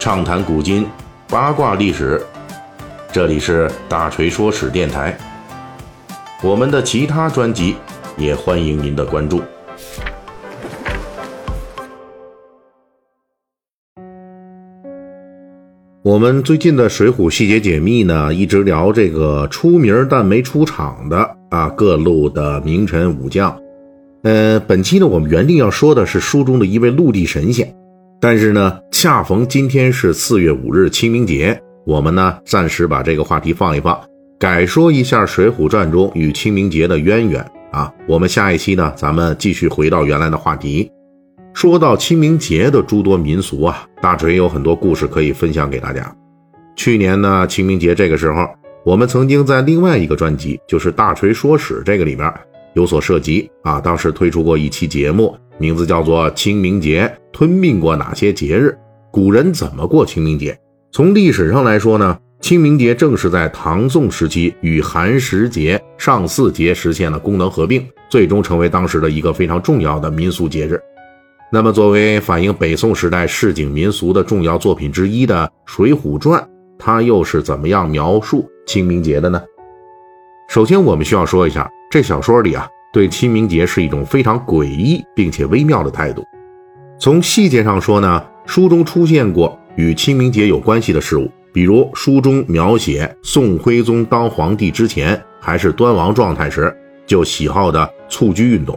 畅谈古今，八卦历史。这里是大锤说史电台。我们的其他专辑也欢迎您的关注。我们最近的《水浒细节解密》呢，一直聊这个出名但没出场的啊各路的名臣武将。呃，本期呢，我们原定要说的是书中的一位陆地神仙，但是呢，恰逢今天是四月五日清明节，我们呢暂时把这个话题放一放，改说一下《水浒传》中与清明节的渊源啊。我们下一期呢，咱们继续回到原来的话题。说到清明节的诸多民俗啊，大锤有很多故事可以分享给大家。去年呢，清明节这个时候，我们曾经在另外一个专辑，就是《大锤说史》这个里面有所涉及啊。当时推出过一期节目，名字叫做《清明节吞并过哪些节日》，古人怎么过清明节？从历史上来说呢，清明节正是在唐宋时期与寒食节、上巳节实现了功能合并，最终成为当时的一个非常重要的民俗节日。那么，作为反映北宋时代市井民俗的重要作品之一的《水浒传》，它又是怎么样描述清明节的呢？首先，我们需要说一下，这小说里啊，对清明节是一种非常诡异并且微妙的态度。从细节上说呢，书中出现过与清明节有关系的事物，比如书中描写宋徽宗当皇帝之前还是端王状态时就喜好的蹴鞠运动，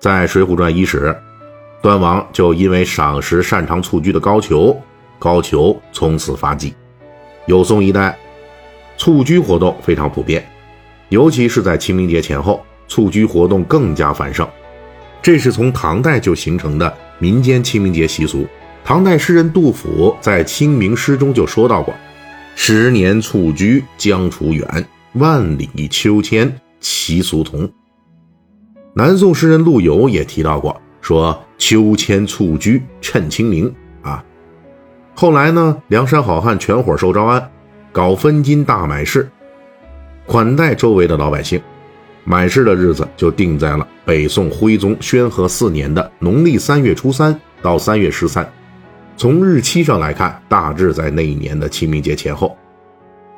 在《水浒传》伊始。端王就因为赏识擅长蹴鞠的高俅，高俅从此发迹。有宋一代，蹴鞠活动非常普遍，尤其是在清明节前后，蹴鞠活动更加繁盛。这是从唐代就形成的民间清明节习俗。唐代诗人杜甫在清明诗中就说到过：“十年蹴鞠将处远，万里秋千齐俗同。”南宋诗人陆游也提到过。说秋千蹴鞠趁清明啊，后来呢，梁山好汉全伙受招安，搞分金大买市，款待周围的老百姓。买市的日子就定在了北宋徽宗宣和四年的农历三月初三到三月十三。从日期上来看，大致在那一年的清明节前后。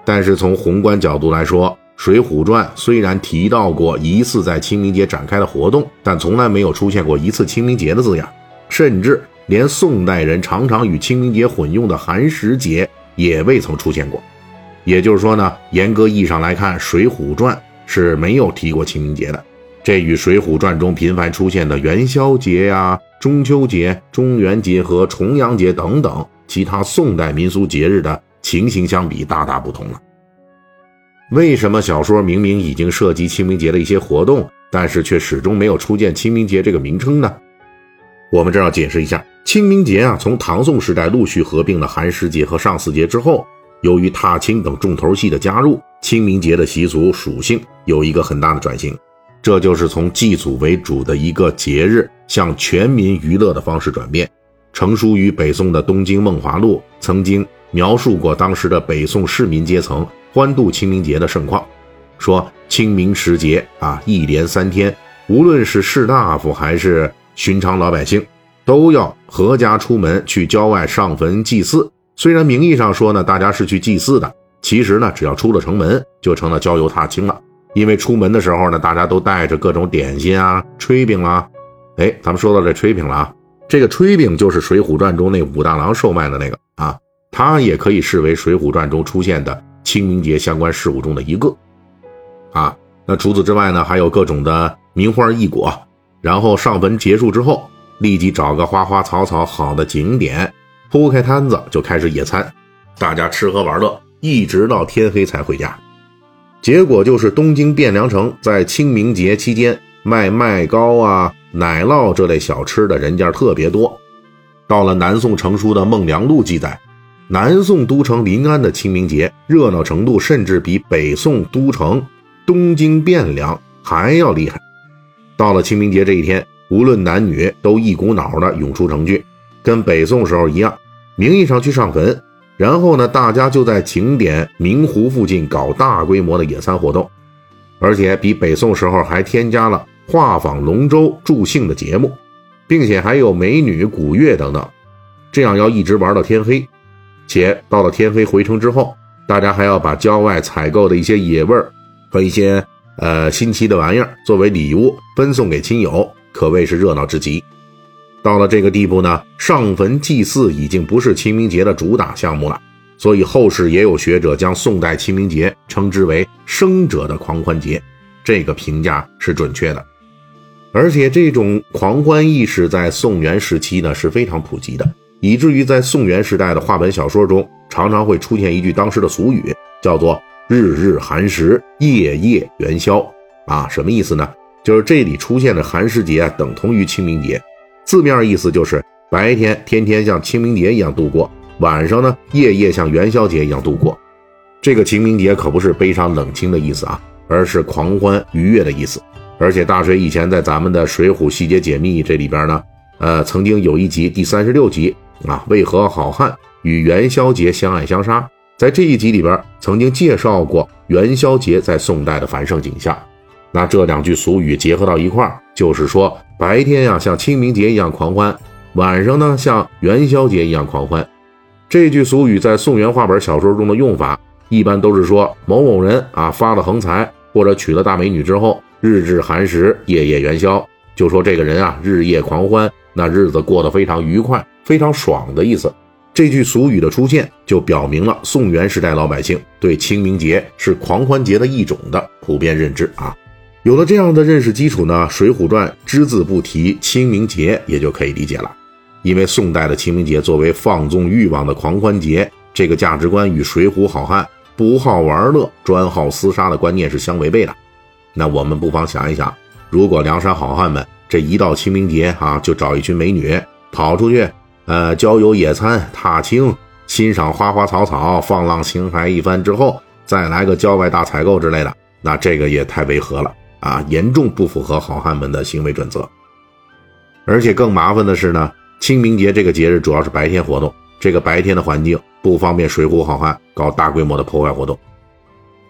但是从宏观角度来说，《水浒传》虽然提到过疑似在清明节展开的活动，但从来没有出现过一次清明节的字样，甚至连宋代人常常与清明节混用的寒食节也未曾出现过。也就是说呢，严格意义上来看，《水浒传》是没有提过清明节的。这与《水浒传》中频繁出现的元宵节呀、中秋节、中元节和重阳节等等其他宋代民俗节日的情形相比，大大不同了。为什么小说明明已经涉及清明节的一些活动，但是却始终没有出现清明节这个名称呢？我们这要解释一下，清明节啊，从唐宋时代陆续合并了寒食节和上巳节之后，由于踏青等重头戏的加入，清明节的习俗属性有一个很大的转型，这就是从祭祖为主的一个节日，向全民娱乐的方式转变。成书于北宋的《东京梦华录》曾经描述过当时的北宋市民阶层。欢度清明节的盛况，说清明时节啊，一连三天，无论是士大夫还是寻常老百姓，都要阖家出门去郊外上坟祭祀。虽然名义上说呢，大家是去祭祀的，其实呢，只要出了城门，就成了郊游踏青了。因为出门的时候呢，大家都带着各种点心啊、炊饼啦。哎，咱们说到这炊饼了啊，这个炊饼就是《水浒传》中那武大郎售卖的那个啊，它也可以视为《水浒传》中出现的。清明节相关事物中的一个，啊，那除此之外呢，还有各种的名花异果。然后上坟结束之后，立即找个花花草草好的景点，铺开摊子就开始野餐，大家吃喝玩乐，一直到天黑才回家。结果就是东京汴梁城在清明节期间卖麦糕啊、奶酪这类小吃的人家特别多。到了南宋成书的《孟良录》记载。南宋都城临安的清明节热闹程度，甚至比北宋都城东京汴梁还要厉害。到了清明节这一天，无论男女都一股脑的涌出城去，跟北宋时候一样，名义上去上坟，然后呢，大家就在景点明湖附近搞大规模的野餐活动，而且比北宋时候还添加了画舫龙舟助兴的节目，并且还有美女、古乐等等，这样要一直玩到天黑。且到了天黑回城之后，大家还要把郊外采购的一些野味儿和一些呃新奇的玩意儿作为礼物分送给亲友，可谓是热闹至极。到了这个地步呢，上坟祭祀已经不是清明节的主打项目了，所以后世也有学者将宋代清明节称之为“生者的狂欢节”，这个评价是准确的。而且这种狂欢意识在宋元时期呢是非常普及的，以至于在宋元时代的话本小说中，常常会出现一句当时的俗语，叫做“日日寒食，夜夜元宵”。啊，什么意思呢？就是这里出现的寒食节等同于清明节。字面意思就是白天天天像清明节一样度过，晚上呢夜夜像元宵节一样度过。这个清明节可不是悲伤冷清的意思啊，而是狂欢愉悦的意思。而且大水以前在咱们的《水浒细节解密》这里边呢，呃，曾经有一集第三十六集啊，为何好汉与元宵节相爱相杀？在这一集里边曾经介绍过元宵节在宋代的繁盛景象。那这两句俗语结合到一块儿，就是说。白天呀，像清明节一样狂欢；晚上呢，像元宵节一样狂欢。这句俗语在宋元话本小说中的用法，一般都是说某某人啊发了横财或者娶了大美女之后，日日寒食，夜夜元宵，就说这个人啊日夜狂欢，那日子过得非常愉快、非常爽的意思。这句俗语的出现，就表明了宋元时代老百姓对清明节是狂欢节的一种的普遍认知啊。有了这样的认识基础呢，《水浒传》只字不提清明节也就可以理解了。因为宋代的清明节作为放纵欲望的狂欢节，这个价值观与水浒好汉不好玩乐、专好厮杀的观念是相违背的。那我们不妨想一想，如果梁山好汉们这一到清明节啊，就找一群美女跑出去，呃，郊游野餐、踏青、欣赏花花草草、放浪形骸一番之后，再来个郊外大采购之类的，那这个也太违和了。啊，严重不符合好汉们的行为准则。而且更麻烦的是呢，清明节这个节日主要是白天活动，这个白天的环境不方便水浒好汉搞大规模的破坏活动。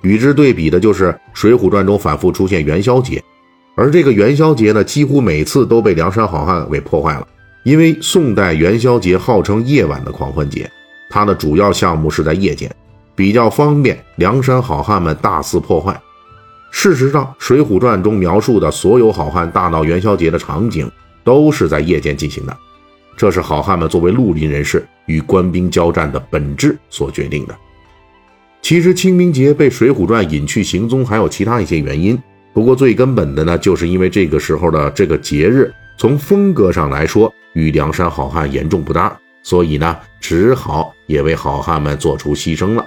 与之对比的就是《水浒传》中反复出现元宵节，而这个元宵节呢，几乎每次都被梁山好汉给破坏了。因为宋代元宵节号称夜晚的狂欢节，它的主要项目是在夜间，比较方便梁山好汉们大肆破坏。事实上，《水浒传》中描述的所有好汉大闹元宵节的场景，都是在夜间进行的。这是好汉们作为绿林人士与官兵交战的本质所决定的。其实，清明节被《水浒传》隐去行踪，还有其他一些原因。不过，最根本的呢，就是因为这个时候的这个节日，从风格上来说与梁山好汉严重不搭，所以呢，只好也为好汉们做出牺牲了。